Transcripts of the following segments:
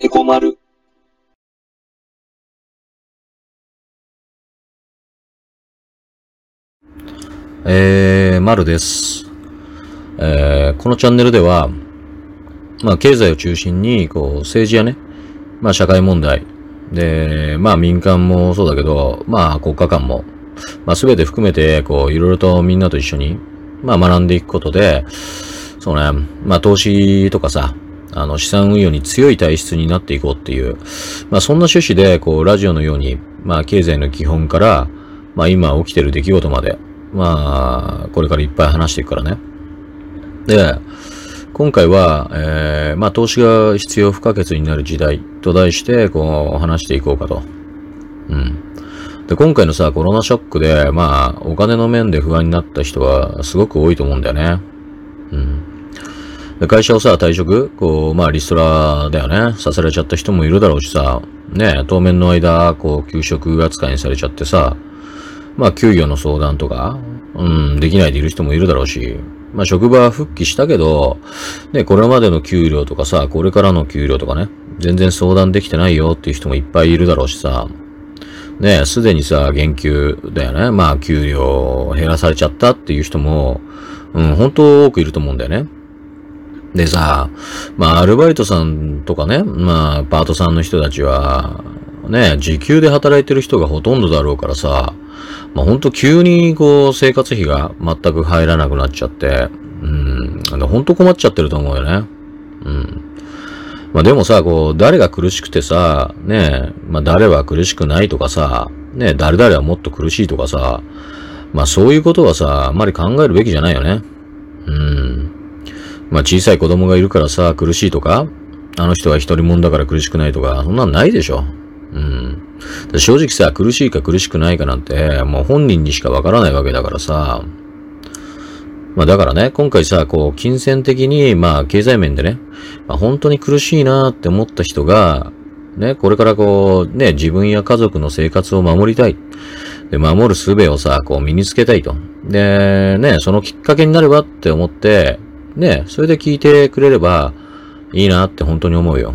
エコ丸。えー、丸です。えー、このチャンネルでは、まあ、経済を中心に、こう、政治やね、まあ、社会問題、で、まあ、民間もそうだけど、まあ、国家間も、まあ、すべて含めて、こう、いろいろとみんなと一緒に、まあ、学んでいくことで、そうね、まあ、投資とかさ、あの、資産運用に強い体質になっていこうっていう、まあ、そんな趣旨で、こう、ラジオのように、まあ、経済の基本から、まあ、今起きてる出来事まで、まあ、これからいっぱい話していくからね。で、今回は、えー、まあ、投資が必要不可欠になる時代と題して、こう、話していこうかと。うん。で、今回のさ、コロナショックで、まあ、お金の面で不安になった人はすごく多いと思うんだよね。うん。会社をさ、退職？こう、まあ、リストラだよね。させられちゃった人もいるだろうしさ、ね、当面の間、こう、休職扱いにされちゃってさ、まあ、給与の相談とか、うん、できないでいる人もいるだろうし、まあ、職場は復帰したけど、ね、これまでの給料とかさ、これからの給料とかね、全然相談できてないよっていう人もいっぱいいるだろうしさ、ね、すでにさ、減給だよね。まあ、給料減らされちゃったっていう人も、うん、本当多くいると思うんだよね。でさ、まあ、アルバイトさんとかね、まあ、パートさんの人たちは、ね、時給で働いてる人がほとんどだろうからさ、まあ、ほんと急にこう、生活費が全く入らなくなっちゃって、うん、ほんと困っちゃってると思うよね。うん。まあでもさ、こう、誰が苦しくてさ、ねまあ誰は苦しくないとかさ、ね誰々はもっと苦しいとかさ、まあそういうことはさ、あんまり考えるべきじゃないよね。まあ小さい子供がいるからさ、苦しいとか、あの人は一人もんだから苦しくないとか、そんなんないでしょ。うん。正直さ、苦しいか苦しくないかなんて、もう本人にしかわからないわけだからさ、まあだからね、今回さ、こう、金銭的に、まあ経済面でね、まあ本当に苦しいなって思った人が、ね、これからこう、ね、自分や家族の生活を守りたい。で、守る術をさ、こう身につけたいと。で、ね、そのきっかけになればって思って、ね、それで聞いてくれればいいなって本当に思うよ。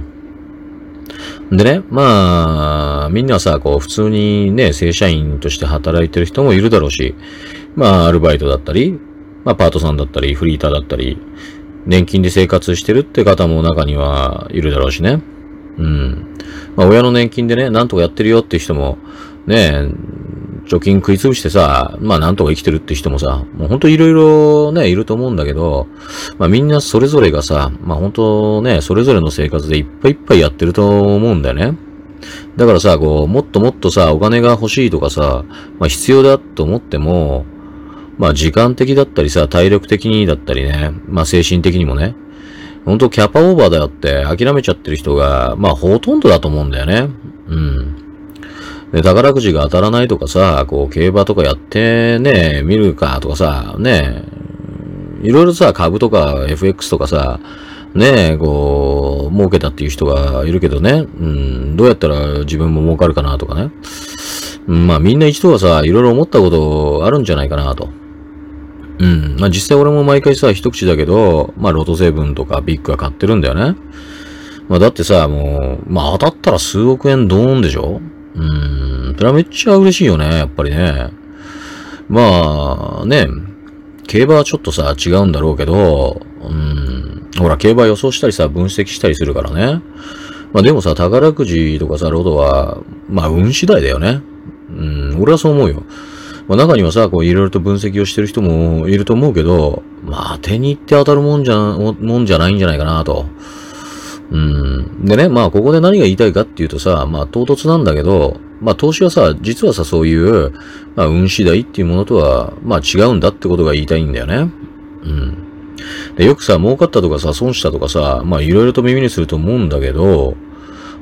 でね、まあ、みんなさ、こう、普通にね、正社員として働いてる人もいるだろうし、まあ、アルバイトだったり、まあ、パートさんだったり、フリーターだったり、年金で生活してるって方も中にはいるだろうしね。うん。まあ、親の年金でね、なんとかやってるよって人も、ね、貯金食い潰してさ、まあなんとか生きてるって人もさ、もうほんといろいろね、いると思うんだけど、まあみんなそれぞれがさ、まあほんとね、それぞれの生活でいっぱいいっぱいやってると思うんだよね。だからさ、こう、もっともっとさ、お金が欲しいとかさ、まあ必要だと思っても、まあ時間的だったりさ、体力的にだったりね、まあ精神的にもね、ほんとキャパオーバーだよって諦めちゃってる人が、まあほとんどだと思うんだよね。うん。で、宝くじが当たらないとかさ、こう、競馬とかやってね、見るかとかさ、ね、いろいろさ、株とか FX とかさ、ねこう、儲けたっていう人がいるけどね、うん、どうやったら自分も儲かるかなとかね。うんまあみんな一度はさ、いろいろ思ったことあるんじゃないかなと。うん。まあ実際俺も毎回さ、一口だけど、まあロトセブンとかビッグは買ってるんだよね。まあだってさ、もう、まあ当たったら数億円ドーンでしょうーん。それはめっちゃ嬉しいよね、やっぱりね。まあ、ね、競馬はちょっとさ、違うんだろうけど、うん。ほら、競馬予想したりさ、分析したりするからね。まあでもさ、宝くじとかさ、ロトは、まあ運次第だよね。うん、俺はそう思うよ。まあ中にはさ、こういろいろと分析をしてる人もいると思うけど、まあ手に行って当たるもんじゃ、もんじゃないんじゃないかなと。うん。でね、まあここで何が言いたいかっていうとさ、まあ唐突なんだけど、まあ投資はさ、実はさ、そういう、まあ運次第っていうものとは、まあ違うんだってことが言いたいんだよね。うん。で、よくさ、儲かったとかさ、損したとかさ、まあいろいろと耳にすると思うんだけど、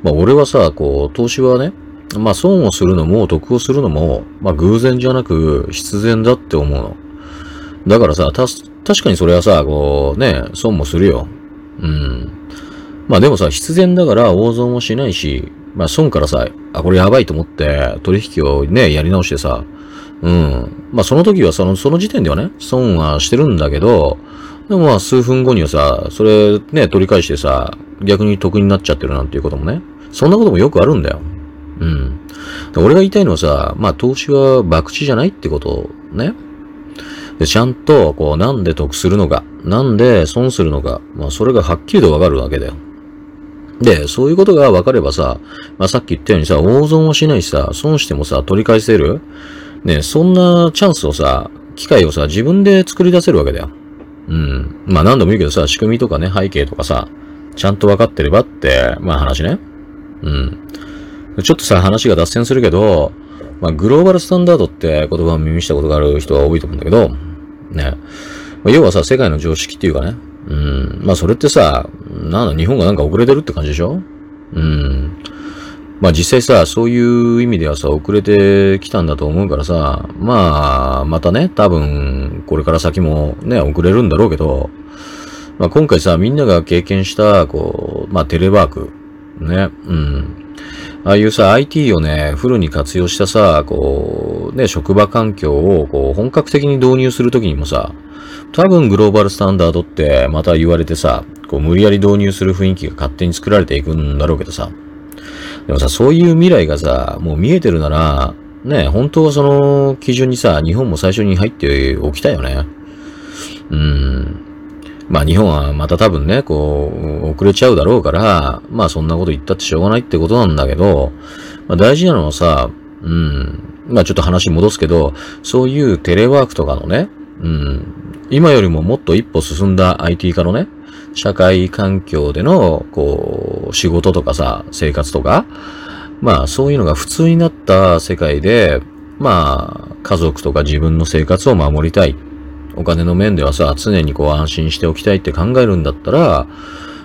まあ俺はさ、こう、投資はね、まあ損をするのも得をするのも、まあ偶然じゃなく必然だって思うの。だからさ、た、確かにそれはさ、こうね、損もするよ。うん。まあでもさ、必然だから大損もしないし、まあ損からさ、あ、これやばいと思って取引をね、やり直してさ、うん。まあその時はその、その時点ではね、損はしてるんだけど、でもまあ数分後にはさ、それね、取り返してさ、逆に得になっちゃってるなんていうこともね、そんなこともよくあるんだよ。うん。俺が言いたいのはさ、まあ投資は博打じゃないってことね。で、ちゃんと、こう、なんで得するのか、なんで損するのか、まあそれがはっきりとわかるわけだよ。で、そういうことが分かればさ、まあ、さっき言ったようにさ、大損はしないしさ、損してもさ、取り返せる？ね、そんなチャンスをさ、機会をさ、自分で作り出せるわけだよ。うん。まあ何度も言うけどさ、仕組みとかね、背景とかさ、ちゃんと分かってればって、まあ話ね。うん。ちょっとさ、話が脱線するけど、まあグローバルスタンダードって言葉を耳したことがある人は多いと思うんだけど、ね。まあ、要はさ、世界の常識っていうかね。うん。まあそれってさ、なんだ、日本がなんか遅れてるって感じでしょ？うん。まあ実際さ、そういう意味ではさ、遅れてきたんだと思うからさ、まあ、またね、多分、これから先もね、遅れるんだろうけど、まあ今回さ、みんなが経験した、こう、まあテレワーク、ね、うん。ああいうさ、IT をね、フルに活用したさ、こう、ね、職場環境を、こう、本格的に導入するときにもさ、多分グローバルスタンダードってまた言われてさ、こう無理やり導入する雰囲気が勝手に作られていくんだろうけどさ。でもさ、そういう未来がさ、もう見えてるなら、ね、本当はその基準にさ、日本も最初に入っておきたいよね。うん。まあ日本はまた多分ね、こう、遅れちゃうだろうから、まあそんなこと言ったってしょうがないってことなんだけど、まあ大事なのはさ、うん。まあちょっと話戻すけど、そういうテレワークとかのね、うん。今よりももっと一歩進んだ IT 化のね、社会環境での、こう、仕事とかさ、生活とか、まあそういうのが普通になった世界で、まあ、家族とか自分の生活を守りたい。お金の面ではさ、常にこう安心しておきたいって考えるんだったら、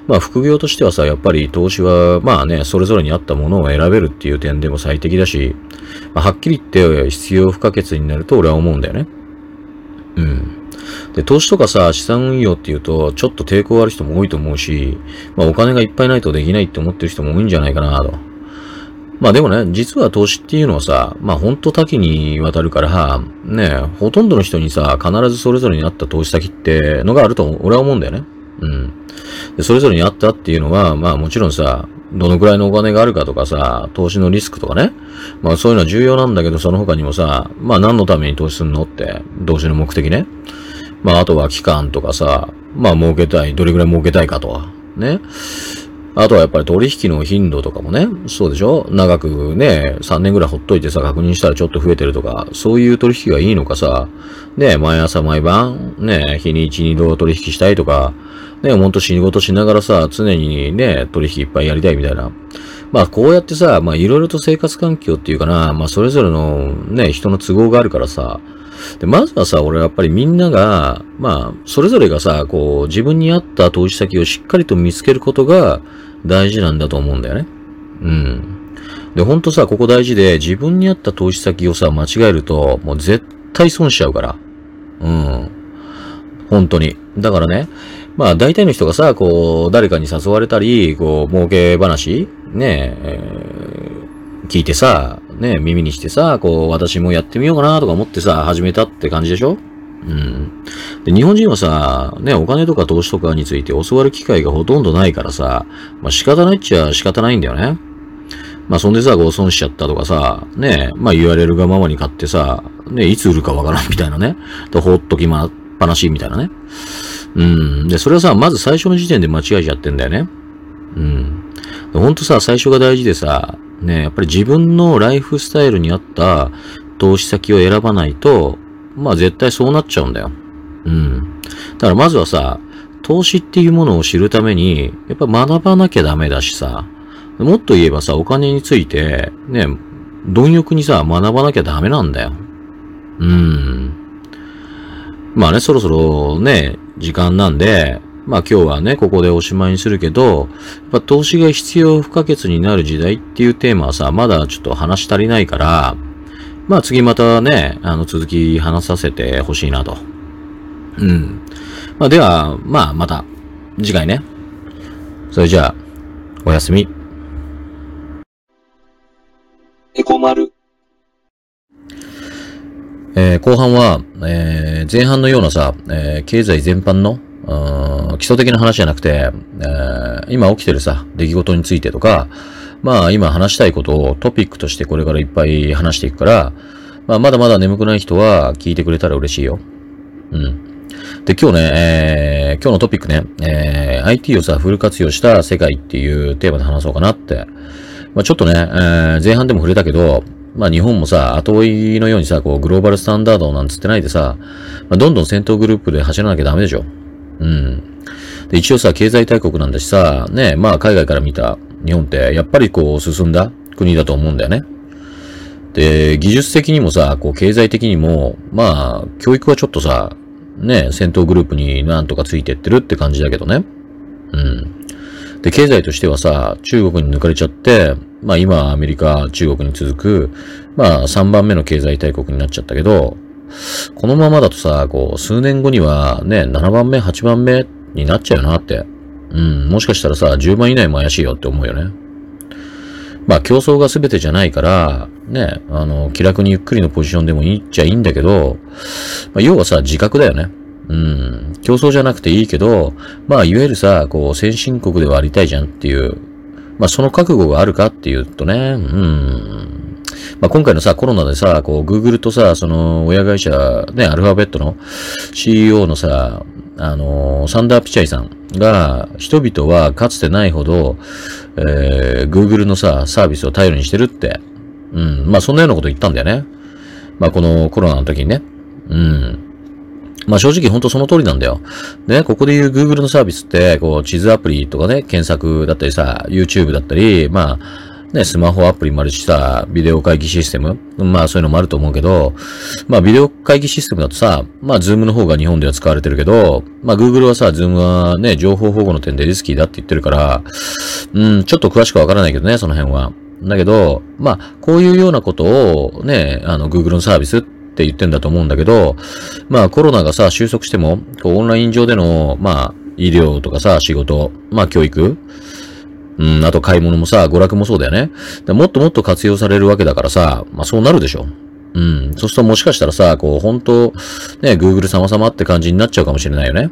まあ副業としてはさ、やっぱり投資は、まあね、それぞれに合ったものを選べるっていう点でも最適だし、まあ、はっきり言って必要不可欠になると俺は思うんだよね。うん。で、投資とかさ、資産運用っていうと、ちょっと抵抗ある人も多いと思うし、まあお金がいっぱいないとできないって思ってる人も多いんじゃないかなと。まあでもね、実は投資っていうのはさ、まあほんと多岐にわたるから、ね、ほとんどの人にさ、必ずそれぞれに合った投資先ってのがあると俺は思うんだよね。うん。で、それぞれにあったっていうのは、まあもちろんさ、どのくらいのお金があるかとかさ、投資のリスクとかね。まあそういうのは重要なんだけど、その他にもさ、まあ何のために投資するのって、投資の目的ね。まあ、あとは期間とかさ、まあ、儲けたい、どれぐらい儲けたいかとは、ね。あとはやっぱり取引の頻度とかもね、そうでしょ？長くね、3年ぐらいほっといてさ、確認したらちょっと増えてるとか、そういう取引がいいのかさ、ね、毎朝毎晩、ね、日に1、2度取引したいとか、ね、ほんと仕事しながらさ、常にね、取引いっぱいやりたいみたいな。まあ、こうやってさ、まあ、いろいろと生活環境っていうかな、まあ、それぞれのね、人の都合があるからさ、で、まずはさ、俺はやっぱりみんなが、まあ、それぞれがさ、こう、自分に合った投資先をしっかりと見つけることが大事なんだと思うんだよね。うん。で、ほんとさ、ここ大事で、自分に合った投資先をさ、間違えると、もう絶対損しちゃうから。うん。本当に。だからね、まあ大体の人がさ、こう、誰かに誘われたり、こう、儲け話ねえー、聞いてさ、ね、耳にしてさ、こう、私もやってみようかなとか思ってさ、始めたって感じでしょ？うん。で、日本人はさ、ね、お金とか投資とかについて教わる機会がほとんどないからさ、まあ仕方ないっちゃ仕方ないんだよね。まあそんでさ、ご損しちゃったとかさ、ね、まあ言われるがままに買ってさ、ね、いつ売るかわからんみたいなね。と、ほっときまっぱなしみたいなね。うん。で、それはさ、まず最初の時点で間違えちゃってんだよね。うん。ほんとさ、最初が大事でさ、ね、やっぱり自分のライフスタイルに合った投資先を選ばないと、まあ絶対そうなっちゃうんだよ。うん。だからまずはさ、投資っていうものを知るために、やっぱ学ばなきゃダメだしさ、もっと言えばさ、お金について、ね、貪欲にさ、学ばなきゃダメなんだよ。うん。まあね、そろそろね、時間なんで、まあ今日はね、ここでおしまいにするけど、やっぱ投資が必要不可欠になる時代っていうテーマはさ、まだちょっと話足りないから、まあ次またね、あの続き話させてほしいなと。うん。まあでは、まあまた次回ね。それじゃあ、おやすみ。エコ丸。えー、後半は、えー、前半のようなさ、えー、経済全般のうん基礎的な話じゃなくて、えー今起きてるさ、出来事についてとか、まあ今話したいことをトピックとしてこれからいっぱい話していくから、まあまだまだ眠くない人は聞いてくれたら嬉しいよ。うん。で、今日ね、えー今日のトピックね、えー IT をさ、フル活用した世界っていうテーマで話そうかなって。まあちょっとね、えー前半でも触れたけど、まあ日本もさ、後追いのようにさ、こうグローバルスタンダードなんつってないでさ、まあ、どんどん戦闘グループで走らなきゃダメでしょ。うん。で、一応さ、経済大国なんだしさ、ね、まあ海外から見た日本って、やっぱりこう進んだ国だと思うんだよね。で、技術的にもさ、こう経済的にも、まあ、教育はちょっとさ、ね、戦闘グループになんとかついてってるって感じだけどね。うん。で、経済としてはさ、中国に抜かれちゃって、まあ今アメリカ、中国に続く、まあ3番目の経済大国になっちゃったけど、このままだとさ、こう、数年後にはね、7番目、8番目になっちゃうよなって。うん、もしかしたらさ、10番以内も怪しいよって思うよね。まあ競争が全てじゃないから、ね、あの、気楽にゆっくりのポジションでもいいっちゃいいんだけど、まあ、要はさ、自覚だよね。うん。競争じゃなくていいけど、まあ、いわゆるさ、こう、先進国ではありたいじゃんっていう、まあ、その覚悟があるかっていうとね、うん。まあ、今回のさ、コロナでさ、こう、Google とさ、その、親会社、ね、アルファベットの CEO のさ、あの、サンダー・ピチャイさんが、人々はかつてないほど、えー、Google のさ、サービスを頼りにしてるって、うん。まあ、そんなようなこと言ったんだよね。まあ、このコロナの時にね。うん。まあ正直本当その通りなんだよ。ね、ここで言う Google のサービスって、こう、地図アプリとかね、検索だったりさ、YouTube だったり、まあ、ね、スマホアプリもあるしさ、ビデオ会議システムまあそういうのもあると思うけど、まあビデオ会議システムだとさ、まあ Zoom の方が日本では使われてるけど、まあ Google はさ、Zoom はね、情報保護の点でリスキーだって言ってるから、うん、ちょっと詳しくわからないけどね、その辺は。だけど、まあ、こういうようなことをね、あの、Google のサービスって言ってんだと思うんだけど、まあコロナがさ、収束しても、こうオンライン上での、まあ、医療とかさ、仕事、まあ教育、うん、あと買い物もさ、娯楽もそうだよね。でもっともっと活用されるわけだからさ、まあそうなるでしょ。うん。そうするともしかしたらさ、こう、本当ね、Google 様々って感じになっちゃうかもしれないよね。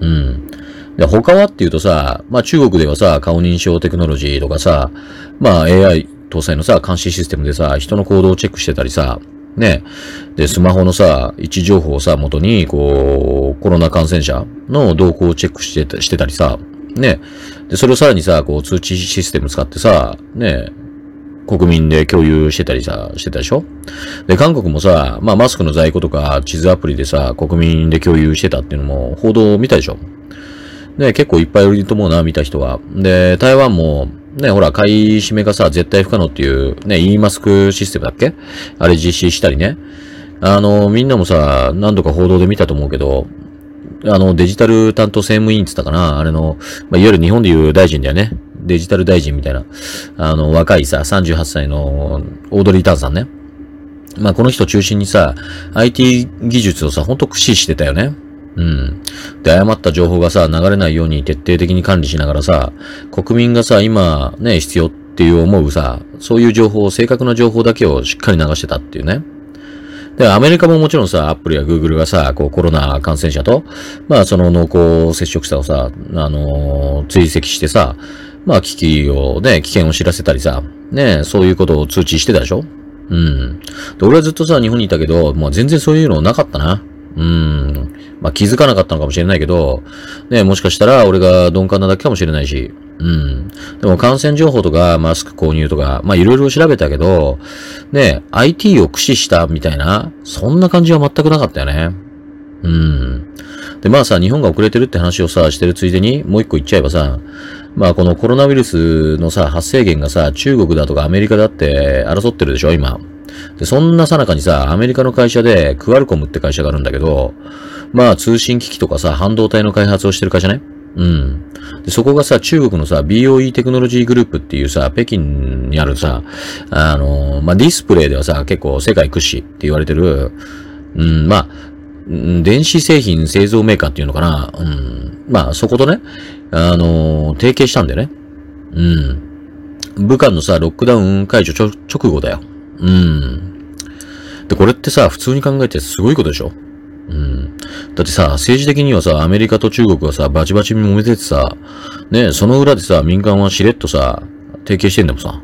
うん。で、他はっていうとさ、まあ中国ではさ、顔認証テクノロジーとかさ、まあ AI 搭載のさ、監視システムでさ、人の行動をチェックしてたりさ、ね。で、スマホのさ、位置情報をさ、元に、こう、コロナ感染者の動向をチェックしてしてたりさ、ね。で、それをさらにさ、こう、通知システム使ってさ、ね。国民で共有してたりさ、してたでしょ？で、韓国もさ、まあ、マスクの在庫とか、地図アプリでさ、国民で共有してたっていうのも、報道を見たでしょ？ね、結構いっぱいいると思うな、見た人は。で、台湾も、ね、ほら、買い占めがさ、絶対不可能っていう、ね、e マスクシステムだっけ？あれ実施したりね。あの、みんなもさ、何度か報道で見たと思うけど、あの、デジタル担当政務委員って言ったかな？あれの、まあ、いわゆる日本でいう大臣だよね。デジタル大臣みたいな。あの、若いさ、38歳のオードリー・タンさんね。まあ、この人中心にさ、IT 技術をさ、ほんと駆使してたよね。うん。で、誤った情報がさ、流れないように徹底的に管理しながらさ、国民がさ、今ね、必要っていう思うさ、そういう情報、正確な情報だけをしっかり流してたっていうね。で、アメリカももちろんさ、アップルやグーグルがさ、こうコロナ感染者と、まあその濃厚接触者をさ、あのー追跡してさ、まあ危機をね、危険を知らせたりさ、ね、そういうことを通知してたでしょ？うん。で、俺はずっとさ、日本にいたけど、まあ全然そういうのなかったな。うん。まあ気づかなかったのかもしれないけど、ね、もしかしたら俺が鈍感なだけかもしれないし、うん。でも感染情報とかマスク購入とか、まあいろいろ調べたけど、ね、IT を駆使したみたいな、そんな感じは全くなかったよね。うん。で、まあさ、日本が遅れてるって話をさ、してるついでに、もう一個言っちゃえばさ、まあこのコロナウイルスのさ、発生源がさ、中国だとかアメリカだって争ってるでしょ、今。で、そんなさなかにさ、アメリカの会社で、クアルコムって会社があるんだけど、まあ通信機器とかさ、半導体の開発をしてる会社ね。うん。で、そこがさ、中国のさ、BOE テクノロジーグループっていうさ、北京にあるさ、あの、まあディスプレイではさ、結構世界屈指って言われてる、うん、まあ、電子製品製造メーカーっていうのかな。うん。まあ、そことね、あの提携したんだよね。うん。武漢のさ、ロックダウン解除直後だよ。うん。で、これってさ、普通に考えてすごいことでしょ？うん。だってさ、政治的にはさ、アメリカと中国がさ、バチバチに揉めててさ、ね、その裏でさ、民間はしれっとさ、提携してんだもさ。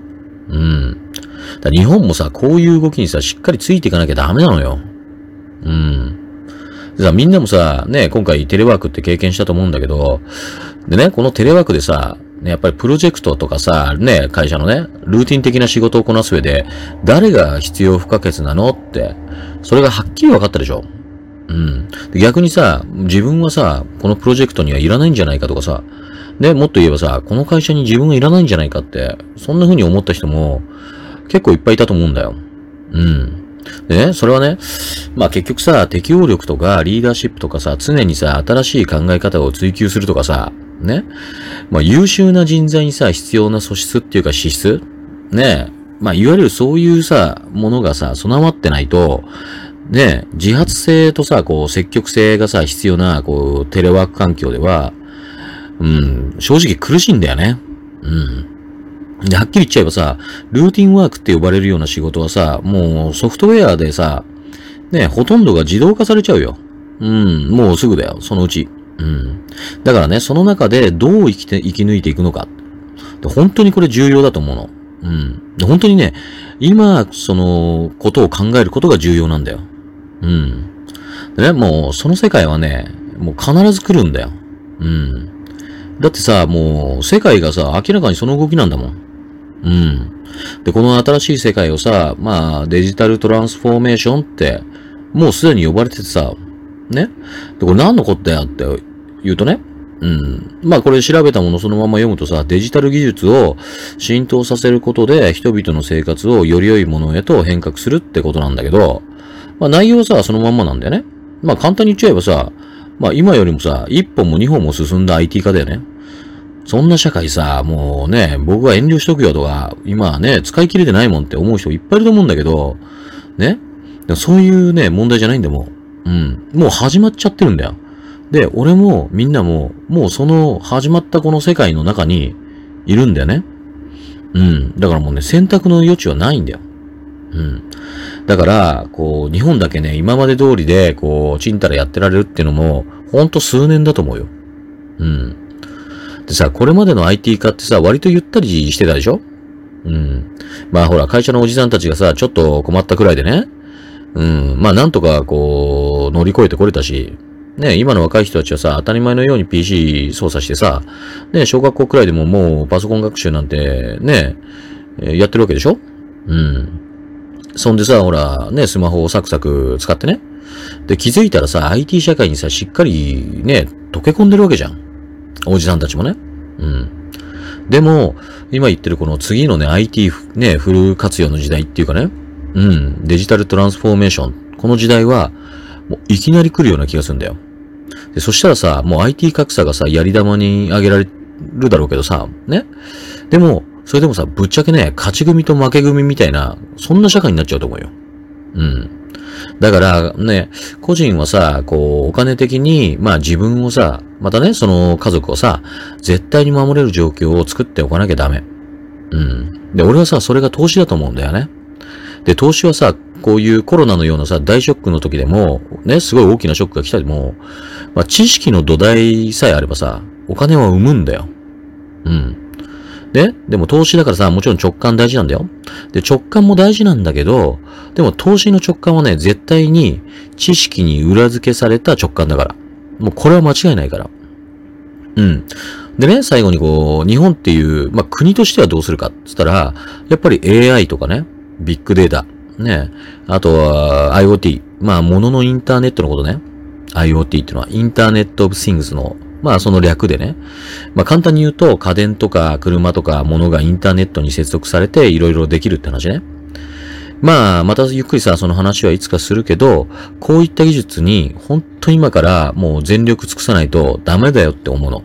うん。だ日本もさ、こういう動きにさ、しっかりついていかなきゃダメなのよ。うん。でさ、みんなもさ、ね、今回テレワークって経験したと思うんだけど、でね、このテレワークでさ、ね、やっぱりプロジェクトとかさ、ね、会社のね、ルーティン的な仕事をこなす上で、誰が必要不可欠なのって、それがはっきり分かったでしょうん。逆にさ、自分はさ、このプロジェクトにはいらないんじゃないかとかさ、ね、もっと言えばさ、この会社に自分はいらないんじゃないかって、そんな風に思った人も結構いっぱいいたと思うんだよ。うん。でね、それはね、まあ結局さ、適応力とかリーダーシップとかさ、常にさ、新しい考え方を追求するとかさ、ね。まあ優秀な人材にさ、必要な素質っていうか資質ね。まあいわゆるそういうさ、ものがさ、備わってないと、ね、自発性とさ、こう、積極性がさ、必要な、こう、テレワーク環境では、うん、正直苦しいんだよね。うん。で、はっきり言っちゃえばさ、ルーティンワークって呼ばれるような仕事はさ、もうソフトウェアでさ、ね、ほとんどが自動化されちゃうよ。うん、もうすぐだよ、そのうち。うん。だからね、その中でどう生きて、生き抜いていくのか。本当にこれ重要だと思うの。うん。本当にね、今、その、ことを考えることが重要なんだよ。うん。でね、もう、その世界はね、もう必ず来るんだよ。うん。だってさ、もう、世界がさ、明らかにその動きなんだもん。うん。で、この新しい世界をさ、まあ、デジタルトランスフォーメーションって、もうすでに呼ばれててさ、ね。で、これ何のことだよって言うとね、うん。まあこれ調べたものそのまま読むとさ、デジタル技術を浸透させることで人々の生活をより良いものへと変革するってことなんだけど、まあ内容さ、そのまんまなんだよね。まあ簡単に言っちゃえばさ、まあ今よりもさ、一本も二本も進んだ IT 化だよね。そんな社会さ、もうね、僕は遠慮しとくよとか、今はね、使い切れてないもんって思う人いっぱいいると思うんだけど、ね。そういうね、問題じゃないんだもん。うん。もう始まっちゃってるんだよ。で、俺もみんなも、もうその始まったこの世界の中にいるんだよね。うん。だからもうね、選択の余地はないんだよ。うん。だから、こう、日本だけね、今まで通りで、こう、ちんたらやってられるっていうのも、ほんと数年だと思うよ。うん。でさ、これまでの IT 化ってさ、割とゆったりしてたでしょうん。まあほら、会社のおじさんたちがさ、ちょっと困ったくらいでね。うん。まあなんとか、こう、乗り越えてこれたし、ね、今の若い人たちはさ、当たり前のように PC 操作してさ、ね、小学校くらいでももうパソコン学習なんて、ね、やってるわけでしょ？うん。そんでさ、ほら、ね、スマホをサクサク使ってね。で、気づいたらさ、IT 社会にさ、しっかりね、溶け込んでるわけじゃん。おじさんたちもね。うん。でも、今言ってるこの次のね、IT ね、フル活用の時代っていうかね、うん、デジタルトランスフォーメーション。この時代は、もういきなり来るような気がするんだよ。で、そしたらさ、もう IT 格差がさ、やり玉に上げられるだろうけどさ、ね？でも、それでもさ、ぶっちゃけね、勝ち組と負け組みたいな、そんな社会になっちゃうと思うよ。うん。だから、ね、個人はさ、こう、お金的に、まあ自分をさ、またね、その家族をさ、絶対に守れる状況を作っておかなきゃダメ。うん。で、俺はさ、それが投資だと思うんだよね。で、投資はさ、こういうコロナのようなさ、大ショックの時でも、ね、すごい大きなショックが来たりも、まあ、知識の土台さえあればさ、お金は生むんだよ。うん。で、でも投資だからさ、もちろん直感大事なんだよ。で、直感も大事なんだけど、でも投資の直感はね、絶対に知識に裏付けされた直感だから。もうこれは間違いないから。うん。でね、最後にこう、日本っていう、まあ、国としてはどうするかって言ったら、やっぱり AI とかね、ビッグデータ、ね、あとは IoT、まあ、物のインターネットのことね。IoT っていうのは、インターネットオブシングスの、まあ、その略でね。まあ、簡単に言うと、家電とか車とか物がインターネットに接続されて、いろいろできるって話ね。まあ、またゆっくりさ、その話はいつかするけど、こういった技術に、本当に今からもう全力尽くさないとダメだよって思うの。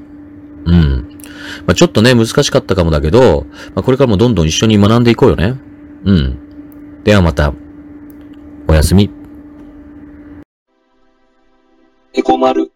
うん。まあ、ちょっとね、難しかったかもだけど、まあ、これからもどんどん一緒に学んでいこうよね。うん。ではまた。おやすみ。エコマル。